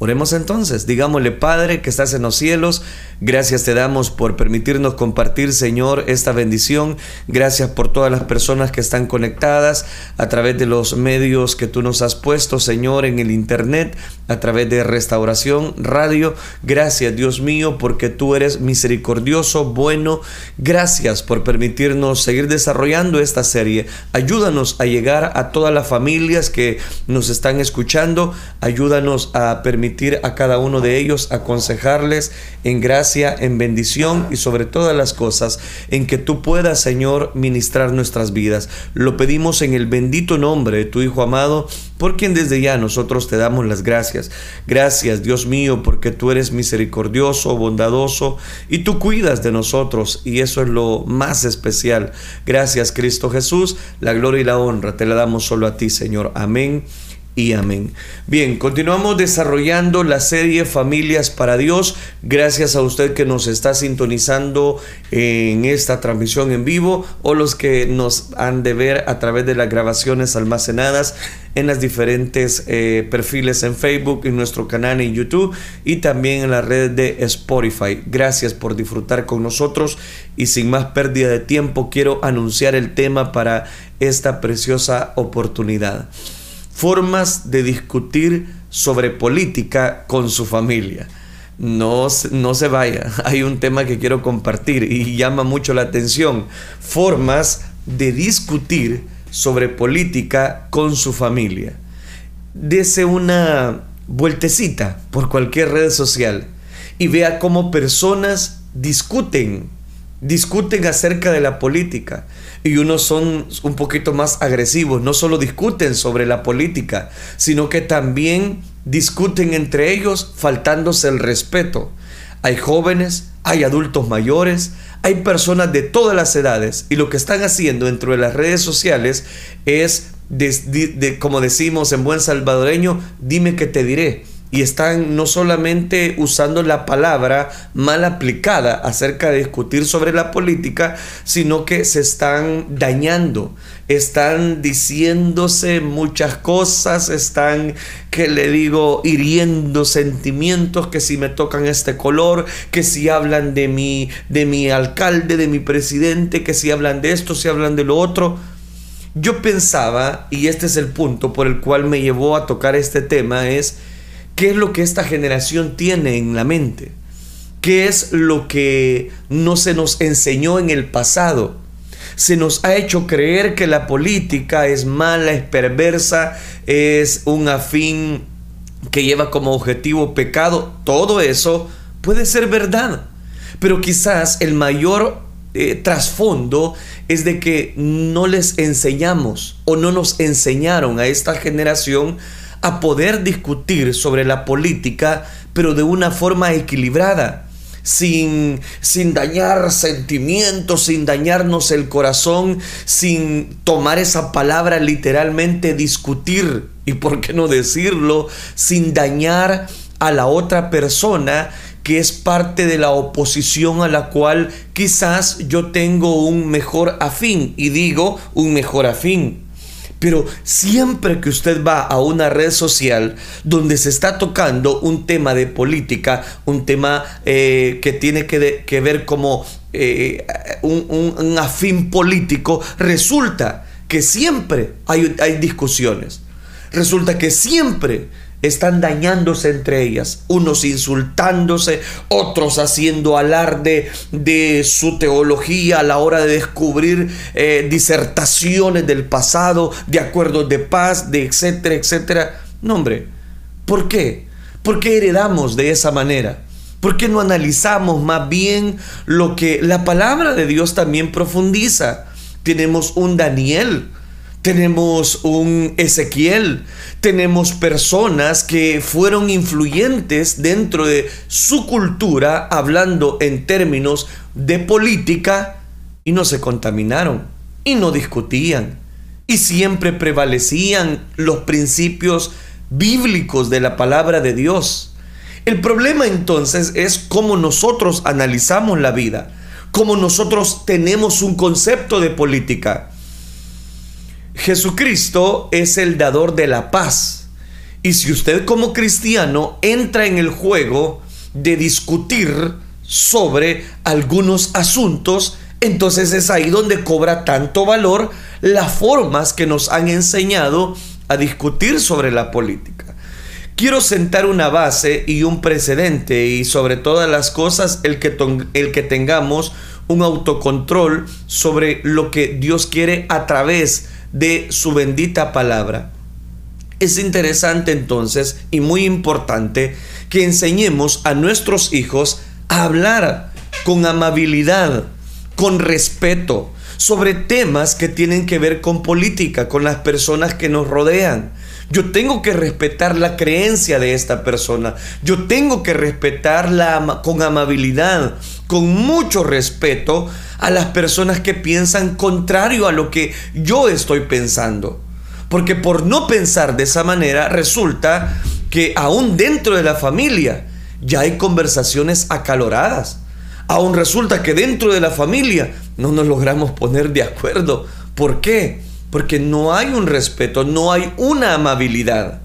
Oremos entonces, digámosle Padre que estás en los cielos, gracias te damos por permitirnos compartir Señor esta bendición, gracias por todas las personas que están conectadas a través de los medios que tú nos has puesto Señor en el Internet, a través de restauración, radio, gracias Dios mío porque tú eres misericordioso, bueno, gracias por permitirnos seguir desarrollando esta serie, ayúdanos a llegar a todas las familias que nos están escuchando, ayúdanos a permitir a cada uno de ellos, aconsejarles en gracia, en bendición y sobre todas las cosas, en que tú puedas, Señor, ministrar nuestras vidas. Lo pedimos en el bendito nombre de tu Hijo amado, por quien desde ya nosotros te damos las gracias. Gracias, Dios mío, porque tú eres misericordioso, bondadoso y tú cuidas de nosotros y eso es lo más especial. Gracias, Cristo Jesús. La gloria y la honra te la damos solo a ti, Señor. Amén y amén. Bien, continuamos desarrollando la serie Familias para Dios. Gracias a usted que nos está sintonizando en esta transmisión en vivo o los que nos han de ver a través de las grabaciones almacenadas en las diferentes eh, perfiles en Facebook, en nuestro canal en YouTube y también en la red de Spotify. Gracias por disfrutar con nosotros y sin más pérdida de tiempo quiero anunciar el tema para esta preciosa oportunidad formas de discutir sobre política con su familia. No, no se vaya, hay un tema que quiero compartir y llama mucho la atención. Formas de discutir sobre política con su familia. Dese una vueltecita por cualquier red social y vea cómo personas discuten, discuten acerca de la política y unos son un poquito más agresivos, no solo discuten sobre la política, sino que también discuten entre ellos faltándose el respeto. Hay jóvenes, hay adultos mayores, hay personas de todas las edades y lo que están haciendo dentro de las redes sociales es, como decimos en buen salvadoreño, dime que te diré y están no solamente usando la palabra mal aplicada acerca de discutir sobre la política, sino que se están dañando, están diciéndose muchas cosas, están, que le digo, hiriendo sentimientos, que si me tocan este color, que si hablan de mi, de mi alcalde, de mi presidente, que si hablan de esto, si hablan de lo otro. Yo pensaba, y este es el punto por el cual me llevó a tocar este tema, es ¿Qué es lo que esta generación tiene en la mente? ¿Qué es lo que no se nos enseñó en el pasado? Se nos ha hecho creer que la política es mala, es perversa, es un afín que lleva como objetivo pecado. Todo eso puede ser verdad. Pero quizás el mayor eh, trasfondo es de que no les enseñamos o no nos enseñaron a esta generación a poder discutir sobre la política, pero de una forma equilibrada. Sin, sin, dañar sentimientos, sin dañarnos el corazón, sin tomar esa palabra literalmente discutir, y por qué no decirlo, sin dañar a la otra persona que es parte de la oposición a la cual quizás yo tengo un mejor afín, y digo un mejor afín pero siempre que usted va a una red social donde se está tocando un tema de política, un tema eh, que tiene que, ver como eh, un, afín político, resulta que siempre hay, hay discusiones. Resulta que siempre están dañándose entre ellas, unos insultándose, otros haciendo alarde de su teología a la hora de descubrir eh, disertaciones del pasado, de acuerdos de paz, de etcétera, etcétera. No, hombre, ¿por qué? ¿Por qué heredamos de esa manera? ¿Por qué no analizamos más bien lo que la palabra de Dios también profundiza? Tenemos un Daniel, tenemos un Ezequiel, tenemos personas que fueron influyentes dentro de su cultura, hablando en términos de política, y no se contaminaron, y no discutían, y siempre prevalecían los principios bíblicos de la palabra de Dios. El problema entonces es cómo nosotros analizamos la vida, cómo nosotros tenemos un concepto de política. Jesucristo es el dador de la paz. Y si usted como cristiano entra en el juego de discutir sobre algunos asuntos, entonces es ahí donde cobra tanto valor las formas que nos han enseñado a discutir sobre la política. Quiero sentar una base y un precedente y sobre todas las cosas el que, el que tengamos un autocontrol sobre lo que Dios quiere a través de su bendita palabra. Es interesante entonces y muy importante que enseñemos a nuestros hijos a hablar con amabilidad, con respeto, sobre temas que tienen que ver con política, con las personas que nos rodean. Yo tengo que respetar la creencia de esta persona. Yo tengo que respetarla con amabilidad, con mucho respeto a las personas que piensan contrario a lo que yo estoy pensando. Porque por no pensar de esa manera resulta que aún dentro de la familia ya hay conversaciones acaloradas. Aún resulta que dentro de la familia no nos logramos poner de acuerdo. ¿Por qué? Porque no hay un respeto, no hay una amabilidad.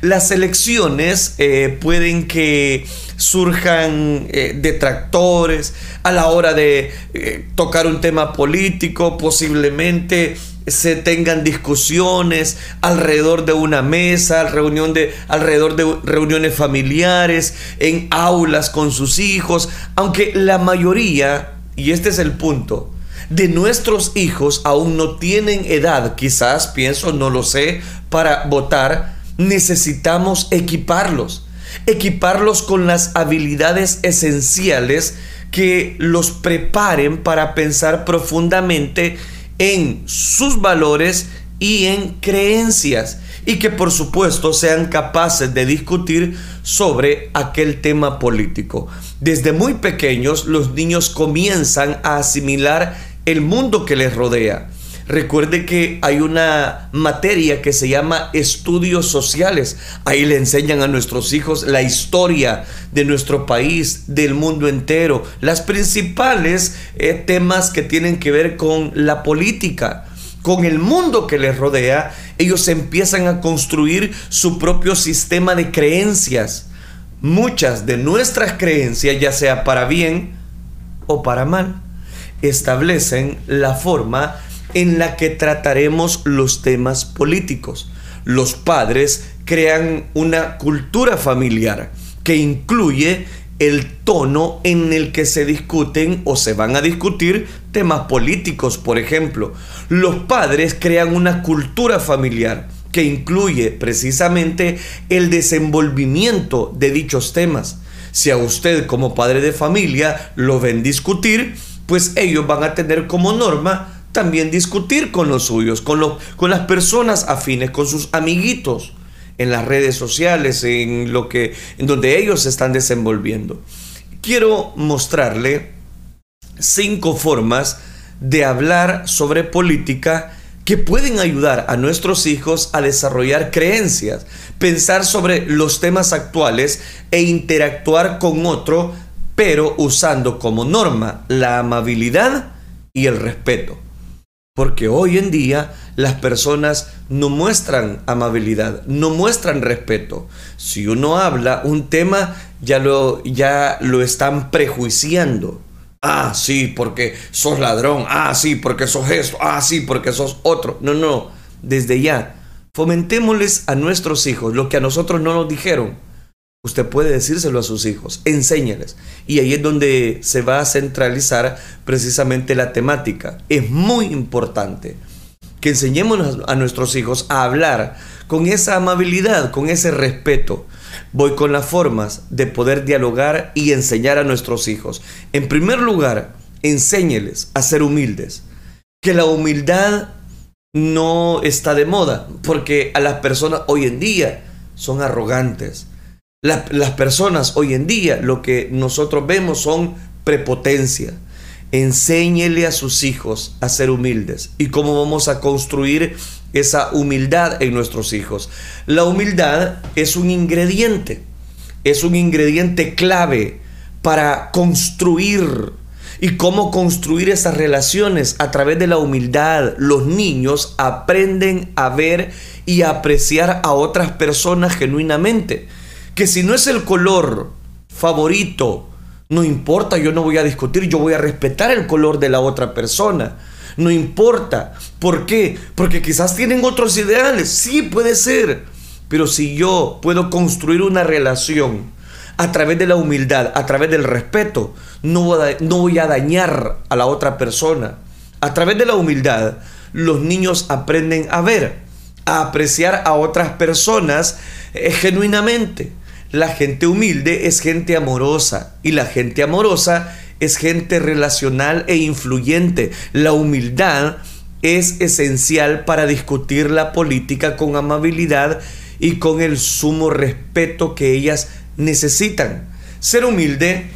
Las elecciones eh, pueden que surjan eh, detractores a la hora de eh, tocar un tema político, posiblemente se tengan discusiones alrededor de una mesa, reunión de, alrededor de reuniones familiares, en aulas con sus hijos, aunque la mayoría, y este es el punto, de nuestros hijos aún no tienen edad, quizás, pienso, no lo sé, para votar, necesitamos equiparlos, equiparlos con las habilidades esenciales que los preparen para pensar profundamente en sus valores y en creencias y que por supuesto sean capaces de discutir sobre aquel tema político. Desde muy pequeños los niños comienzan a asimilar el mundo que les rodea. Recuerde que hay una materia que se llama estudios sociales. Ahí le enseñan a nuestros hijos la historia de nuestro país, del mundo entero, las principales eh, temas que tienen que ver con la política, con el mundo que les rodea. Ellos empiezan a construir su propio sistema de creencias. Muchas de nuestras creencias, ya sea para bien o para mal, establecen la forma en la que trataremos los temas políticos. Los padres crean una cultura familiar que incluye el tono en el que se discuten o se van a discutir temas políticos, por ejemplo. Los padres crean una cultura familiar que incluye precisamente el desenvolvimiento de dichos temas. Si a usted como padre de familia lo ven discutir, pues ellos van a tener como norma también discutir con los suyos, con, con las personas afines, con sus amiguitos en las redes sociales, en lo que en donde ellos se están desenvolviendo. Quiero mostrarle cinco formas de hablar sobre política que pueden ayudar a nuestros hijos a desarrollar creencias, pensar sobre los temas actuales e interactuar con otro, pero usando como norma la amabilidad y el respeto. Porque hoy en día las personas no muestran amabilidad, no muestran respeto. Si uno habla un tema, ya lo, ya lo están prejuiciando. Ah, sí, porque sos ladrón. Ah, sí, porque sos esto. Ah, sí, porque sos otro. No, no. Desde ya, fomentémosles a nuestros hijos lo que a nosotros no nos dijeron Usted puede decírselo a sus hijos, enséñales. Y ahí es donde se va a centralizar precisamente la temática. Es muy importante que enseñemos a nuestros hijos a hablar con esa amabilidad, con ese respeto. Voy con las formas de poder dialogar y enseñar a nuestros hijos. En primer lugar, enséñeles a ser humildes. Que la humildad no está de moda, porque a las personas hoy en día son arrogantes las personas hoy en día lo que nosotros vemos son prepotencia. Enséñele a sus hijos a ser humildes y cómo vamos a construir esa humildad en nuestros hijos. La humildad es un ingrediente, es un ingrediente clave para construir y cómo construir esas relaciones a través de la humildad. Los niños aprenden a ver y apreciar a otras personas genuinamente. Que si no es el color favorito, no importa, yo no voy a discutir, yo voy a respetar el color de la otra persona. No importa. ¿Por qué? Porque quizás tienen otros ideales. Sí, puede ser. Pero si yo puedo construir una relación a través de la humildad, a través del respeto, no voy a, dañar a la otra persona. A través de la humildad, los niños aprenden a ver, a apreciar a otras personas eh, genuinamente. La gente humilde es gente amorosa y la gente amorosa es gente relacional e influyente. La humildad es esencial para discutir la política con amabilidad y con el sumo respeto que ellas necesitan. Ser humilde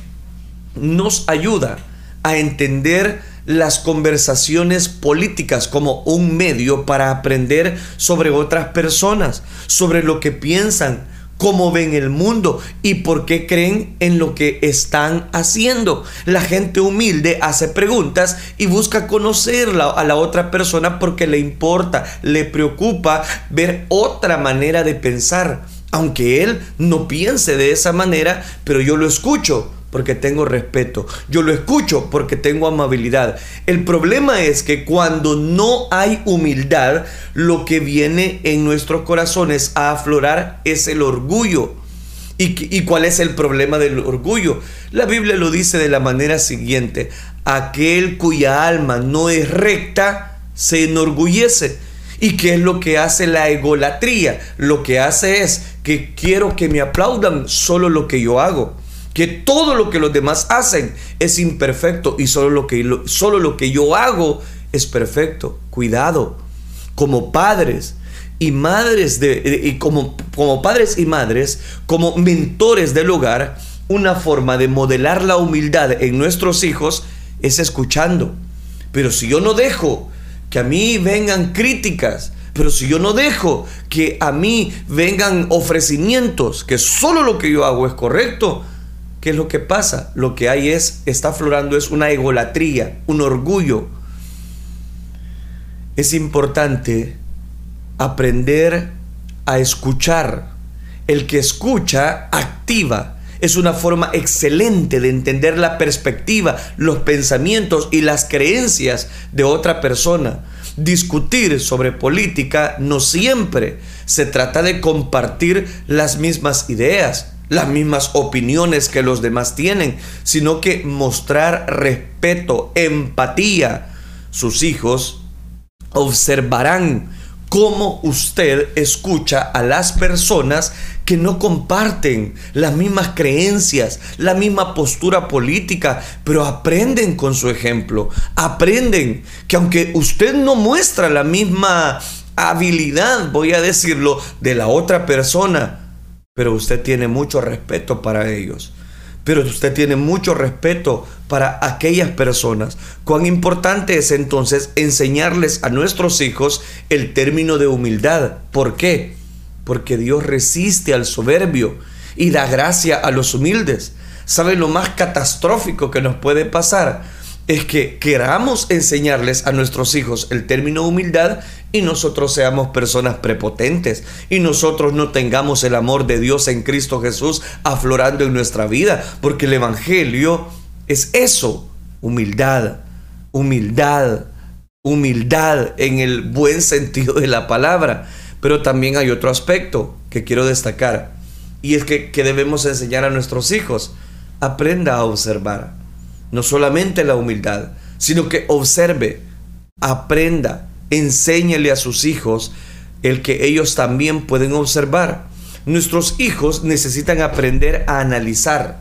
nos ayuda a entender las conversaciones políticas como un medio para aprender sobre otras personas, sobre lo que piensan, cómo ven el mundo y por qué creen en lo que están haciendo. La gente humilde hace preguntas y busca conocer a la otra persona porque le importa, le preocupa ver otra manera de pensar. Aunque él no piense de esa manera, pero yo lo escucho porque tengo respeto. Yo lo escucho porque tengo amabilidad. El problema es que cuando no hay humildad, lo que viene en nuestros corazones a aflorar es el orgullo. ¿Y, ¿Y, cuál es el problema del orgullo? La Biblia lo dice de la manera siguiente. Aquel cuya alma no es recta se enorgullece. ¿Y qué es lo que hace la egolatría? Lo que hace es que quiero que me aplaudan solo lo que yo hago que todo lo que los demás hacen es imperfecto y solo lo que, solo lo que yo hago es perfecto. Cuidado, como padres y madres de, y como, como padres y madres, como mentores del hogar, una forma de modelar la humildad en nuestros hijos es escuchando. Pero si yo no dejo que a mí vengan críticas, pero si yo no dejo que a mí vengan ofrecimientos, que solo lo que yo hago es correcto, ¿Qué es lo que pasa? Lo que hay es, está aflorando es una egolatría, un orgullo. Es importante aprender a escuchar. El que escucha activa. Es una forma excelente de entender la perspectiva, los pensamientos y las creencias de otra persona. Discutir sobre política no siempre se trata de compartir las mismas ideas las mismas opiniones que los demás tienen, sino que mostrar respeto, empatía. Sus hijos observarán cómo usted escucha a las personas que no comparten las mismas creencias, la misma postura política, pero aprenden con su ejemplo, aprenden que aunque usted no muestra la misma habilidad, voy a decirlo, de la otra persona, pero usted tiene mucho respeto para ellos. Pero usted tiene mucho respeto para aquellas personas. Cuán importante es entonces enseñarles a nuestros hijos el término de humildad. ¿Por qué? Porque Dios resiste al soberbio y da gracia a los humildes. ¿Sabe lo más catastrófico que nos puede pasar? Es que queramos enseñarles a nuestros hijos el término humildad y nosotros seamos personas prepotentes y nosotros no tengamos el amor de Dios en Cristo Jesús aflorando en nuestra vida, porque el Evangelio es eso, humildad, humildad, humildad en el buen sentido de la palabra. Pero también hay otro aspecto que quiero destacar y es que, que debemos enseñar a nuestros hijos. Aprenda a observar no solamente la humildad, sino que observe, aprenda, enséñale a sus hijos el que ellos también pueden observar. Nuestros hijos necesitan aprender a analizar,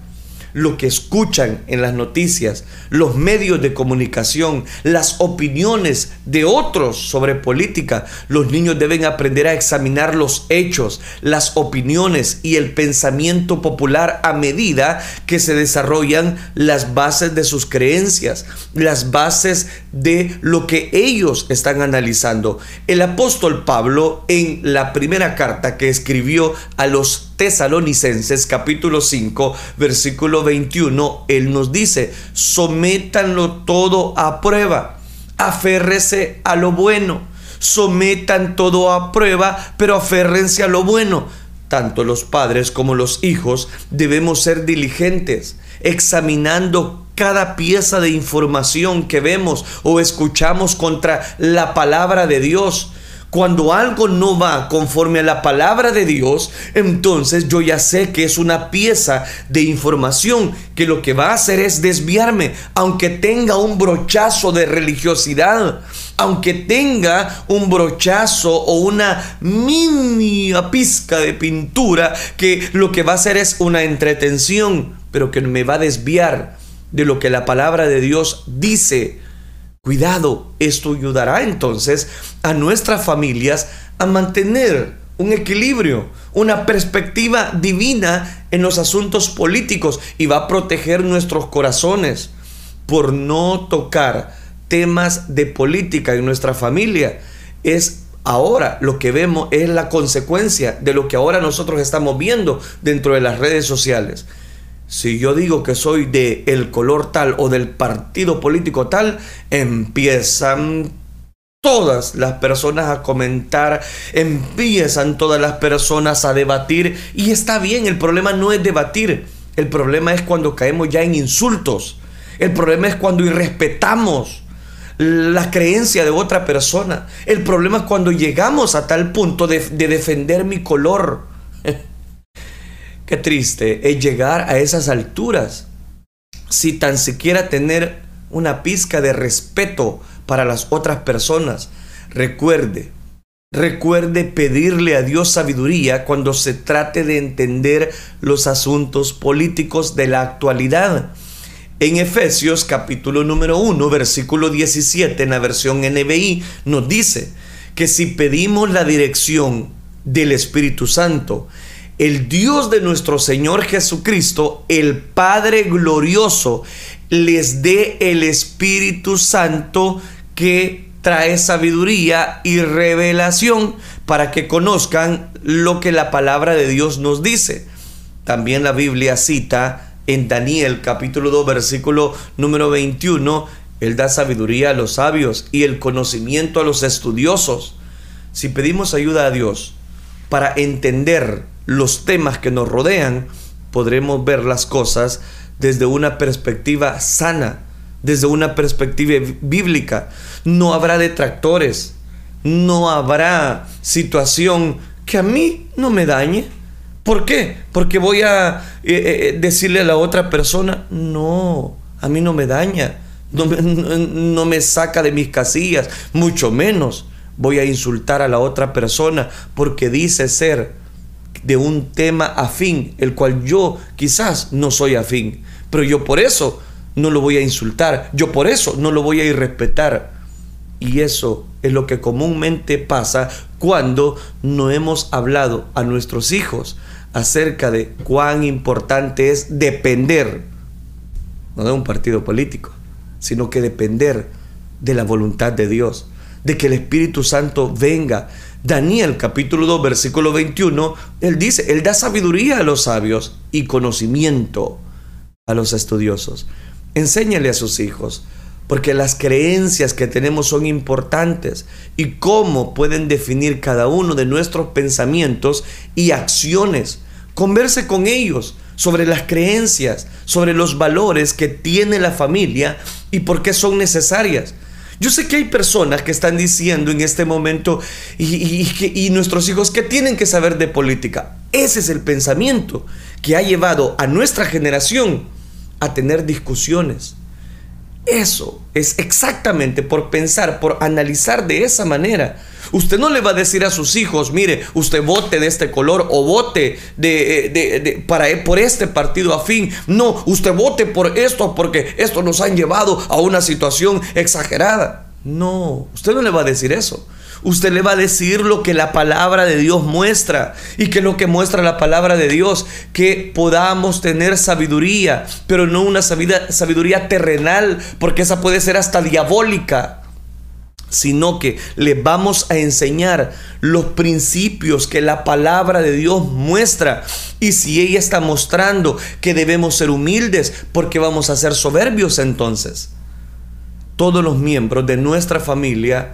lo que escuchan en las noticias, los medios de comunicación, las opiniones de otros sobre política. Los niños deben aprender a examinar los hechos, las opiniones y el pensamiento popular a medida que se desarrollan las bases de sus creencias, las bases de lo que ellos están analizando. El apóstol Pablo en la primera carta que escribió a los Tesalonicenses capítulo 5 versículo 21, Él nos dice, sométanlo todo a prueba, aférrese a lo bueno, sometan todo a prueba, pero aférrense a lo bueno. Tanto los padres como los hijos debemos ser diligentes, examinando cada pieza de información que vemos o escuchamos contra la palabra de Dios cuando algo no va conforme a la palabra de Dios, entonces yo ya sé que es una pieza de información que lo que va a hacer es desviarme, aunque tenga un brochazo de religiosidad, aunque tenga un brochazo o una mini pizca de pintura que lo que va a hacer es una entretención, pero que me va a desviar de lo que la palabra de Dios dice Cuidado, esto ayudará entonces a nuestras familias a mantener un equilibrio, una perspectiva divina en los asuntos políticos y va a proteger nuestros corazones por no tocar temas de política en nuestra familia. Es ahora lo que vemos es la consecuencia de lo que ahora nosotros estamos viendo dentro de las redes sociales. Si yo digo que soy de el color tal o del partido político tal, empiezan todas las personas a comentar, empiezan todas las personas a debatir y está bien, el problema no es debatir, el problema es cuando caemos ya en insultos, el problema es cuando irrespetamos la creencia de otra persona, el problema es cuando llegamos a tal punto de, de defender mi color. Qué triste es llegar a esas alturas si tan siquiera tener una pizca de respeto para las otras personas. Recuerde, recuerde pedirle a Dios sabiduría cuando se trate de entender los asuntos políticos de la actualidad. En Efesios capítulo número 1, versículo 17, en la versión NBI, nos dice que si pedimos la dirección del Espíritu Santo, el Dios de nuestro Señor Jesucristo, el Padre glorioso, les dé el Espíritu Santo que trae sabiduría y revelación para que conozcan lo que la palabra de Dios nos dice. También la Biblia cita en Daniel capítulo 2 versículo número 21, Él da sabiduría a los sabios y el conocimiento a los estudiosos. Si pedimos ayuda a Dios para entender los temas que nos rodean, podremos ver las cosas desde una perspectiva sana, desde una perspectiva bíblica. No habrá detractores, no habrá situación que a mí no me dañe. ¿Por qué? Porque voy a eh, eh, decirle a la otra persona, no, a mí no me daña, no no me saca de mis casillas, mucho menos voy a insultar a la otra persona porque dice ser de un tema afín, el cual yo quizás no soy afín, pero yo por eso no lo voy a insultar, yo por eso no lo voy a irrespetar. Y eso es lo que comúnmente pasa cuando no hemos hablado a nuestros hijos acerca de cuán importante es depender, no de un partido político, sino que depender de la voluntad de Dios, de que el Espíritu Santo venga Daniel capítulo 2 versículo 21, él dice, él da sabiduría a los sabios y conocimiento a los estudiosos. Enséñale a sus hijos, porque las creencias que tenemos son importantes y cómo pueden definir cada uno de nuestros pensamientos y acciones. Converse con ellos sobre las creencias, sobre los valores que tiene la familia y por qué son necesarias. Yo sé que hay personas que están diciendo en este momento y, nuestros hijos que tienen que saber de política. Ese es el pensamiento que ha llevado a nuestra generación a tener discusiones. Eso es exactamente por pensar, por analizar de esa manera Usted no le va a decir a sus hijos, mire, usted vote de este color o vote de, de, para, por este partido afín. No, usted vote por esto porque esto nos han llevado a una situación exagerada. No, usted no le va a decir eso. Usted le va a decir lo que la palabra de Dios muestra. Y que lo que muestra la palabra de Dios, que podamos tener sabiduría, pero no una sabiduría terrenal, porque esa puede ser hasta diabólica sino que les vamos a enseñar los principios que la palabra de Dios muestra. Y si ella está mostrando que debemos ser humildes, porque vamos a ser soberbios entonces? Todos los miembros de nuestra familia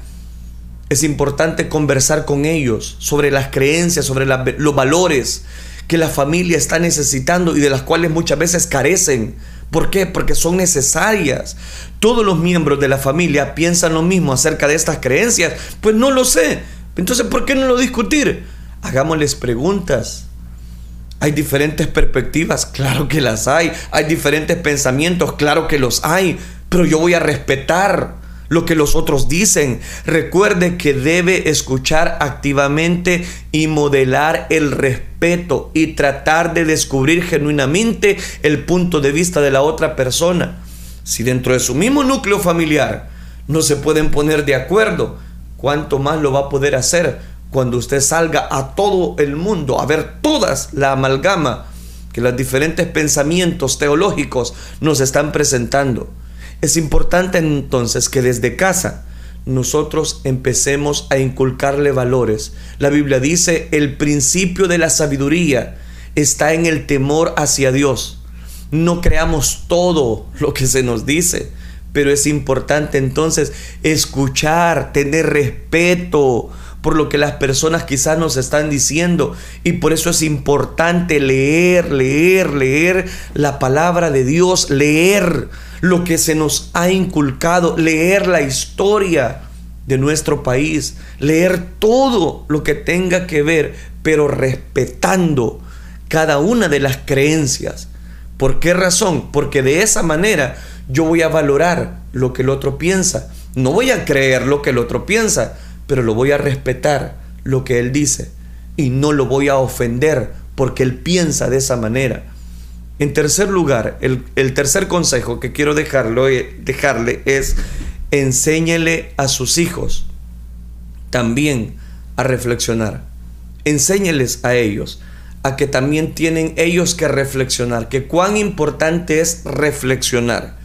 es importante conversar con ellos sobre las creencias, sobre los valores que la familia está necesitando y de las cuales muchas veces carecen. ¿Por qué? Porque son necesarias. Todos los miembros de la familia piensan lo mismo acerca de estas creencias. Pues no lo sé. Entonces, ¿por qué no lo discutir? Hagámosles preguntas. Hay diferentes perspectivas, claro que las hay. Hay diferentes pensamientos, claro que los hay. Pero yo voy a respetar lo que los otros dicen. Recuerde que debe escuchar activamente y modelar el respeto y tratar de descubrir genuinamente el punto de vista de la otra persona. Si dentro de su mismo núcleo familiar no se pueden poner de acuerdo, ¿cuánto más lo va a poder hacer cuando usted salga a todo el mundo a ver todas la amalgama que los diferentes pensamientos teológicos nos están presentando? Es importante entonces que desde casa nosotros empecemos a inculcarle valores. La Biblia dice, el principio de la sabiduría está en el temor hacia Dios. No creamos todo lo que se nos dice, pero es importante entonces escuchar, tener respeto por lo que las personas quizás nos están diciendo. Y por eso es importante leer, leer, leer la palabra de Dios, leer lo que se nos ha inculcado, leer la historia de nuestro país, leer todo lo que tenga que ver, pero respetando cada una de las creencias. ¿Por qué razón? Porque de esa manera yo voy a valorar lo que el otro piensa. No voy a creer lo que el otro piensa, pero lo voy a respetar lo que él dice. Y no lo voy a ofender porque él piensa de esa manera. En tercer lugar, el, tercer consejo que quiero dejarlo, eh, dejarle es enséñele a sus hijos también a reflexionar. Enséñeles a ellos a que también tienen ellos que reflexionar, que cuán importante es reflexionar,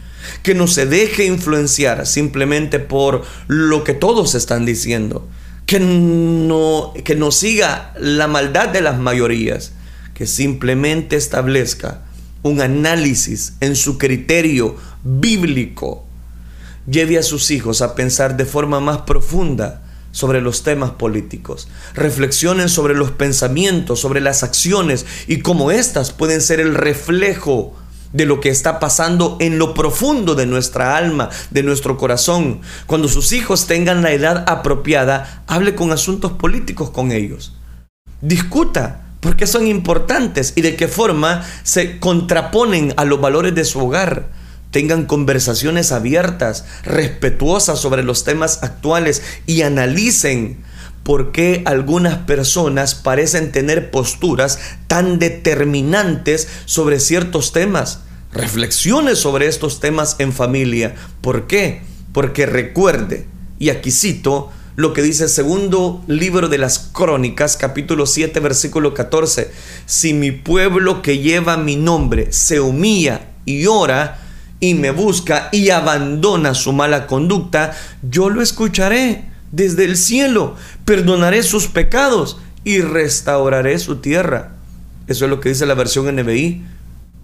que no se deje influenciar simplemente por lo que todos están diciendo, que no, que no siga la maldad de las mayorías, que simplemente establezca un análisis en su criterio bíblico, lleve a sus hijos a pensar de forma más profunda sobre los temas políticos. Reflexionen sobre los pensamientos, sobre las acciones y cómo éstas pueden ser el reflejo de lo que está pasando en lo profundo de nuestra alma, de nuestro corazón. Cuando sus hijos tengan la edad apropiada, hable con asuntos políticos con ellos. Discuta ¿Por qué son importantes y de qué forma se contraponen a los valores de su hogar. Tengan conversaciones abiertas, respetuosas sobre los temas actuales y analicen por qué algunas personas parecen tener posturas tan determinantes sobre ciertos temas. Reflexiones sobre estos temas en familia. ¿Por qué? Porque recuerde, y aquí cito, lo que dice el segundo libro de las crónicas, capítulo 7, versículo 14. Si mi pueblo que lleva mi nombre se humilla y ora y me busca y abandona su mala conducta, yo lo escucharé desde el cielo, perdonaré sus pecados y restauraré su tierra. Eso es lo que dice la versión NBI,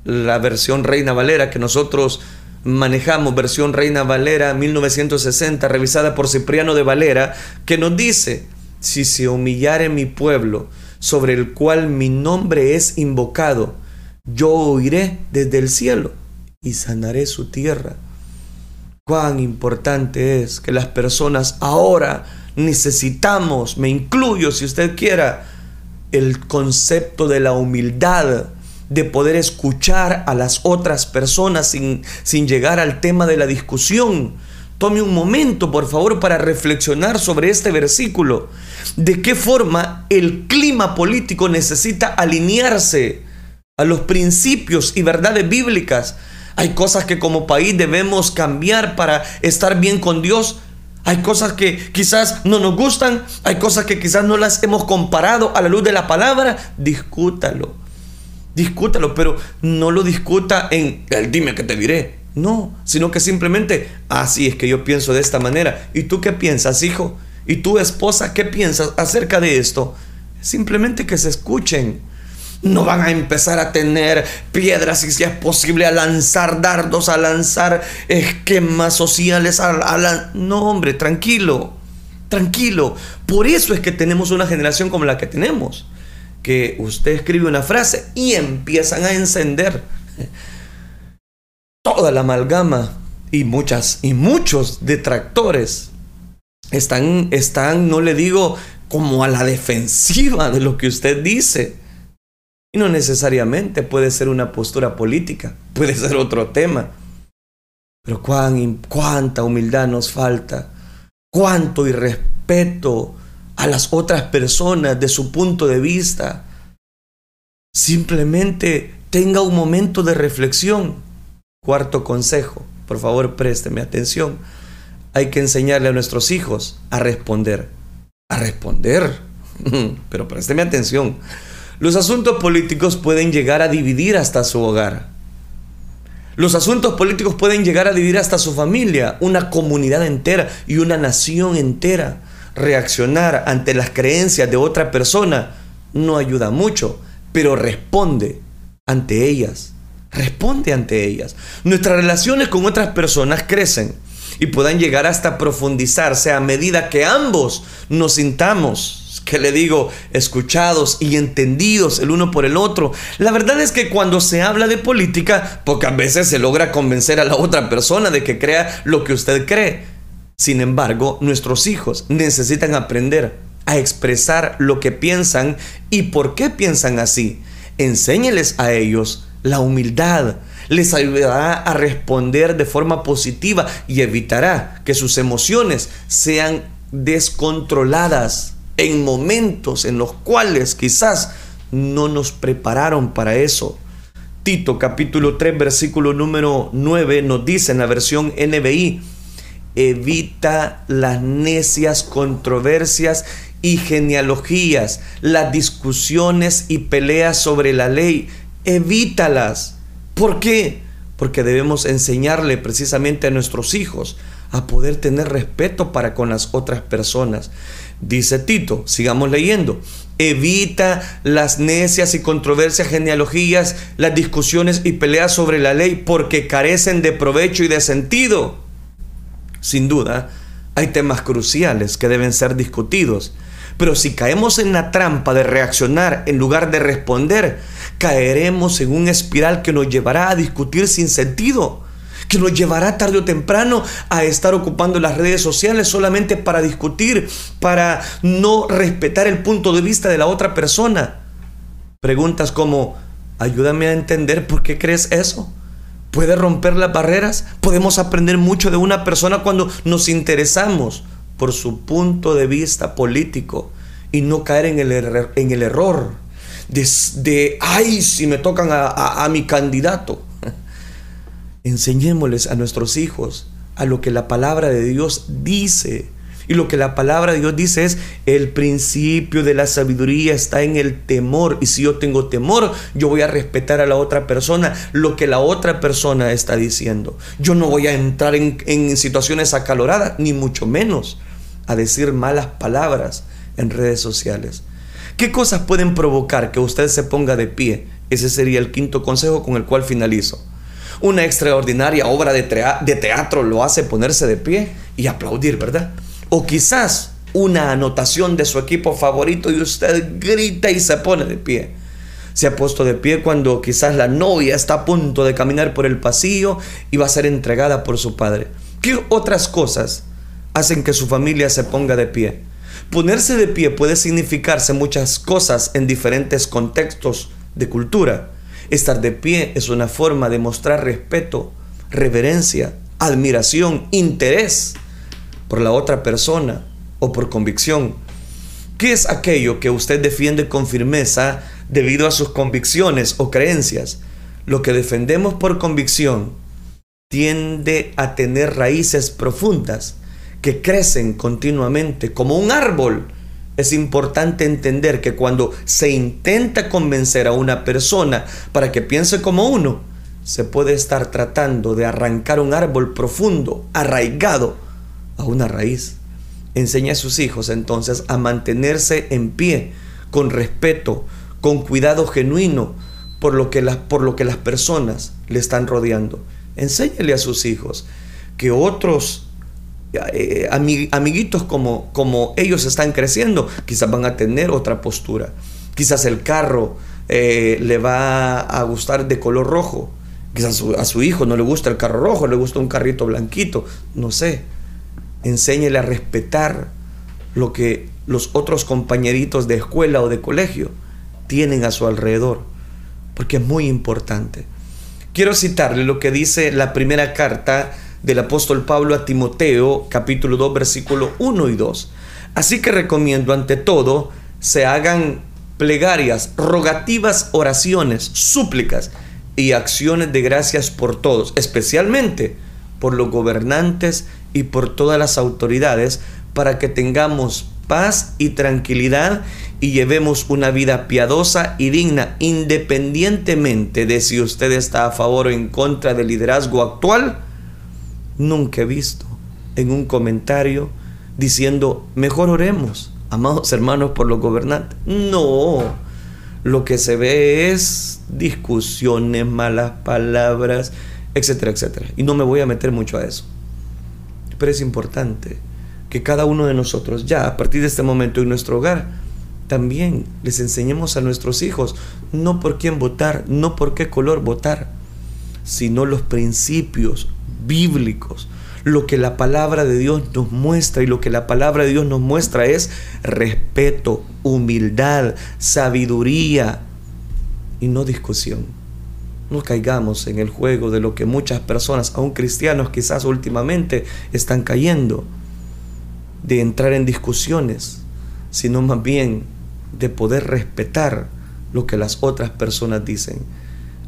la versión Reina Valera que nosotros manejamos, versión Reina Valera 1960, revisada por Cipriano de Valera, que nos dice, si se humillare mi pueblo, sobre el cual mi nombre es invocado, yo oiré desde el cielo y sanaré su tierra. Cuán importante es que las personas ahora necesitamos, me incluyo si usted quiera, el concepto de la humildad de poder escuchar a las otras personas sin, sin llegar al tema de la discusión. Tome un momento, por favor, para reflexionar sobre este versículo. ¿De qué forma el clima político necesita alinearse a los principios y verdades bíblicas? Hay cosas que como país debemos cambiar para estar bien con Dios. Hay cosas que quizás no nos gustan. Hay cosas que quizás no las hemos comparado a la luz de la palabra. Discútalo discútalo, pero no lo discuta en el dime que te diré. No, sino que simplemente, así es que yo pienso de esta manera. ¿Y tú qué piensas, hijo? ¿Y tu esposa qué piensas acerca de esto? Simplemente que se escuchen. No van a empezar a tener piedras y si es posible a lanzar dardos, a lanzar esquemas sociales. A, No, hombre, tranquilo, tranquilo. Por eso es que tenemos una generación como la que tenemos. Que usted escribe una frase y empiezan a encender toda la amalgama y muchas y muchos detractores están, están, no le digo como a la defensiva de lo que usted dice. No necesariamente puede ser una postura política, puede ser otro tema. Pero cuán, cuánta humildad nos falta, cuánto irrespeto a las otras personas de su punto de vista. Simplemente tenga un momento de reflexión. Cuarto consejo, por favor présteme atención. Hay que enseñarle a nuestros hijos a responder a responder. Pero présteme atención. Los asuntos políticos pueden llegar a dividir hasta su hogar. Los asuntos políticos pueden llegar a dividir hasta su familia, una comunidad entera y una nación entera. Reaccionar ante las creencias de otra persona no ayuda mucho, pero responde ante ellas. Responde ante ellas. Nuestras relaciones con otras personas crecen y puedan llegar hasta profundizarse a medida que ambos nos sintamos, que le digo, escuchados y entendidos el uno por el otro. La verdad es que cuando se habla de política, pocas veces se logra convencer a la otra persona de que crea lo que usted cree. Sin embargo, nuestros hijos necesitan aprender a expresar lo que piensan y por qué piensan así. Enséñeles a ellos la humildad, les ayudará a responder de forma positiva y evitará que sus emociones sean descontroladas en momentos en los cuales quizás no nos prepararon para eso. Tito capítulo 3 versículo número 9 nos dice en la versión NBI, evita las necias controversias y genealogías, las discusiones y peleas sobre la ley, evítalas ¿Por qué? Porque debemos enseñarle precisamente a nuestros hijos a poder tener respeto para con las otras personas. Dice Tito, sigamos leyendo, evita las necias y controversias, genealogías, las discusiones y peleas sobre la ley porque carecen de provecho y de sentido. Sin duda, hay temas cruciales que deben ser discutidos, pero si caemos en la trampa de reaccionar en lugar de responder, caeremos en un espiral que nos llevará a discutir sin sentido, que nos llevará tarde o temprano a estar ocupando las redes sociales solamente para discutir, para no respetar el punto de vista de la otra persona. Preguntas como, ayúdame a entender por qué crees eso. ¿Puede romper las barreras? Podemos aprender mucho de una persona cuando nos interesamos por su punto de vista político y no caer en el, en el error de, ay, si me tocan a, a mi candidato. Enseñémosles a nuestros hijos a lo que la palabra de Dios dice. Y lo que la palabra de Dios dice es, el principio de la sabiduría está en el temor. Y si yo tengo temor, yo voy a respetar a la otra persona lo que la otra persona está diciendo. Yo no voy a entrar en, en situaciones acaloradas, ni mucho menos a decir malas palabras en redes sociales. ¿Qué cosas pueden provocar que usted se ponga de pie? Ese sería el quinto consejo con el cual finalizo. Una extraordinaria obra de, teatro lo hace ponerse de pie y aplaudir, ¿verdad? O quizás una anotación de su equipo favorito y usted grita y se pone de pie. Se ha puesto de pie cuando quizás la novia está a punto de caminar por el pasillo y va a ser entregada por su padre. ¿Qué otras cosas hacen que su familia se ponga de pie? Ponerse de pie puede significarse muchas cosas en diferentes contextos de cultura. Estar de pie es una forma de mostrar respeto, reverencia, admiración, interés por la otra persona o por convicción. ¿Qué es aquello que usted defiende con firmeza debido a sus convicciones o creencias? Lo que defendemos por convicción tiende a tener raíces profundas que crecen continuamente como un árbol. Es importante entender que cuando se intenta convencer a una persona para que piense como uno, se puede estar tratando de arrancar un árbol profundo, arraigado a una raíz. Enseña a sus hijos entonces a mantenerse en pie, con respeto, con cuidado genuino por lo que las, por lo que las personas le están rodeando. Enséñale a sus hijos que otros eh, amiguitos como, como ellos están creciendo, quizás van a tener otra postura. Quizás el carro eh, le va a gustar de color rojo. Quizás a su, hijo no le gusta el carro rojo, le gusta un carrito blanquito. No sé. Enséñele a respetar lo que los otros compañeritos de escuela o de colegio tienen a su alrededor. Porque es muy importante. Quiero citarle lo que dice la primera carta del apóstol Pablo a Timoteo, capítulo 2, versículo 1 y 2. Así que recomiendo ante todo se hagan plegarias, rogativas, oraciones, súplicas y acciones de gracias por todos, especialmente por los gobernantes y por todas las autoridades, para que tengamos paz y tranquilidad y llevemos una vida piadosa y digna, independientemente de si usted está a favor o en contra del liderazgo actual nunca he visto en un comentario diciendo, mejor oremos, amados hermanos, por los gobernantes. No, lo que se ve es discusiones, malas palabras, etcétera, etcétera. Y no me voy a meter mucho a eso. Pero es importante que cada uno de nosotros ya, a partir de este momento en nuestro hogar, también les enseñemos a nuestros hijos no por quién votar, no por qué color votar, sino los principios bíblicos. Lo que la palabra de Dios nos muestra y lo que la palabra de Dios nos muestra es respeto, humildad, sabiduría y no discusión. No caigamos en el juego de lo que muchas personas, aún cristianos quizás últimamente, están cayendo, de entrar en discusiones, sino más bien de poder respetar lo que las otras personas dicen.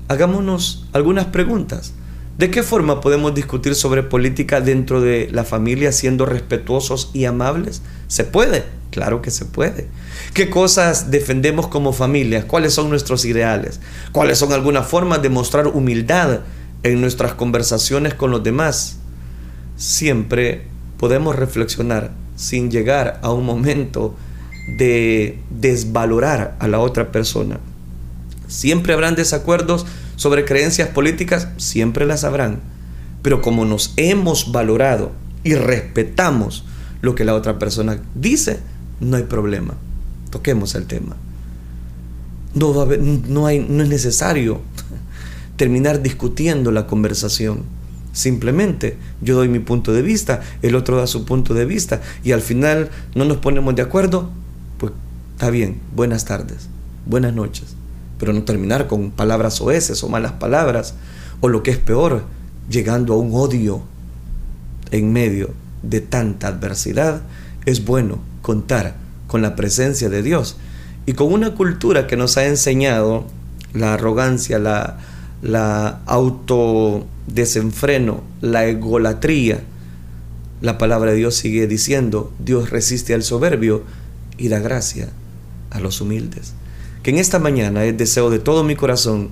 Hagámonos algunas preguntas. ¿De qué forma podemos discutir sobre política dentro de la familia siendo respetuosos y amables? ¿Se puede? Claro que se puede. ¿Qué cosas defendemos como familia? ¿Cuáles son nuestros ideales? ¿Cuáles son algunas formas de mostrar humildad en nuestras conversaciones con los demás? Siempre podemos reflexionar sin llegar a un momento de desvalorar a la otra persona. Siempre habrán desacuerdos sobre creencias políticas, siempre las habrán. Pero como nos hemos valorado y respetamos lo que la otra persona dice, no hay problema. Toquemos el tema. No, no, hay, no es necesario terminar discutiendo la conversación. Simplemente yo doy mi punto de vista, el otro da su punto de vista y al final no nos ponemos de acuerdo, pues está bien, buenas tardes, buenas noches pero no terminar con palabras oeces o malas palabras, o lo que es peor, llegando a un odio en medio de tanta adversidad, es bueno contar con la presencia de Dios y con una cultura que nos ha enseñado la arrogancia, la, la autodesenfreno, la egolatría. La palabra de Dios sigue diciendo, Dios resiste al soberbio y da gracia a los humildes en esta mañana es deseo de todo mi corazón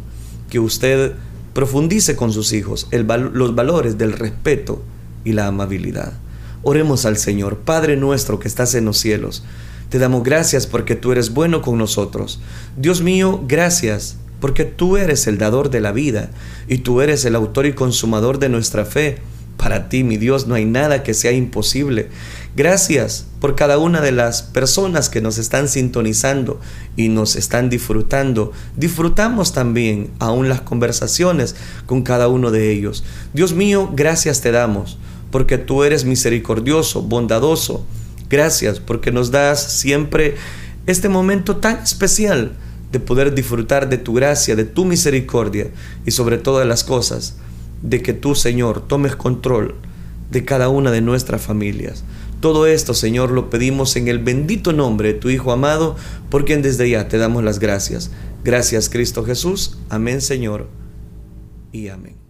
que usted profundice con sus hijos los valores del respeto y la amabilidad. Oremos al Señor, Padre nuestro que estás en los cielos. Te damos gracias porque tú eres bueno con nosotros. Dios mío, gracias porque tú eres el dador de la vida y tú eres el autor y consumador de nuestra fe. Para ti, mi Dios, no hay nada que sea imposible. Gracias por cada una de las personas que nos están sintonizando y nos están disfrutando. Disfrutamos también aún las conversaciones con cada uno de ellos. Dios mío, gracias te damos porque tú eres misericordioso, bondadoso. Gracias porque nos das siempre este momento tan especial de poder disfrutar de tu gracia, de tu misericordia y sobre todas las cosas de que tú, Señor, tomes control de cada una de nuestras familias. Todo esto, Señor, lo pedimos en el bendito nombre de tu Hijo amado, por quien desde ya te damos las gracias. Gracias, Cristo Jesús. Amén, Señor. Y amén.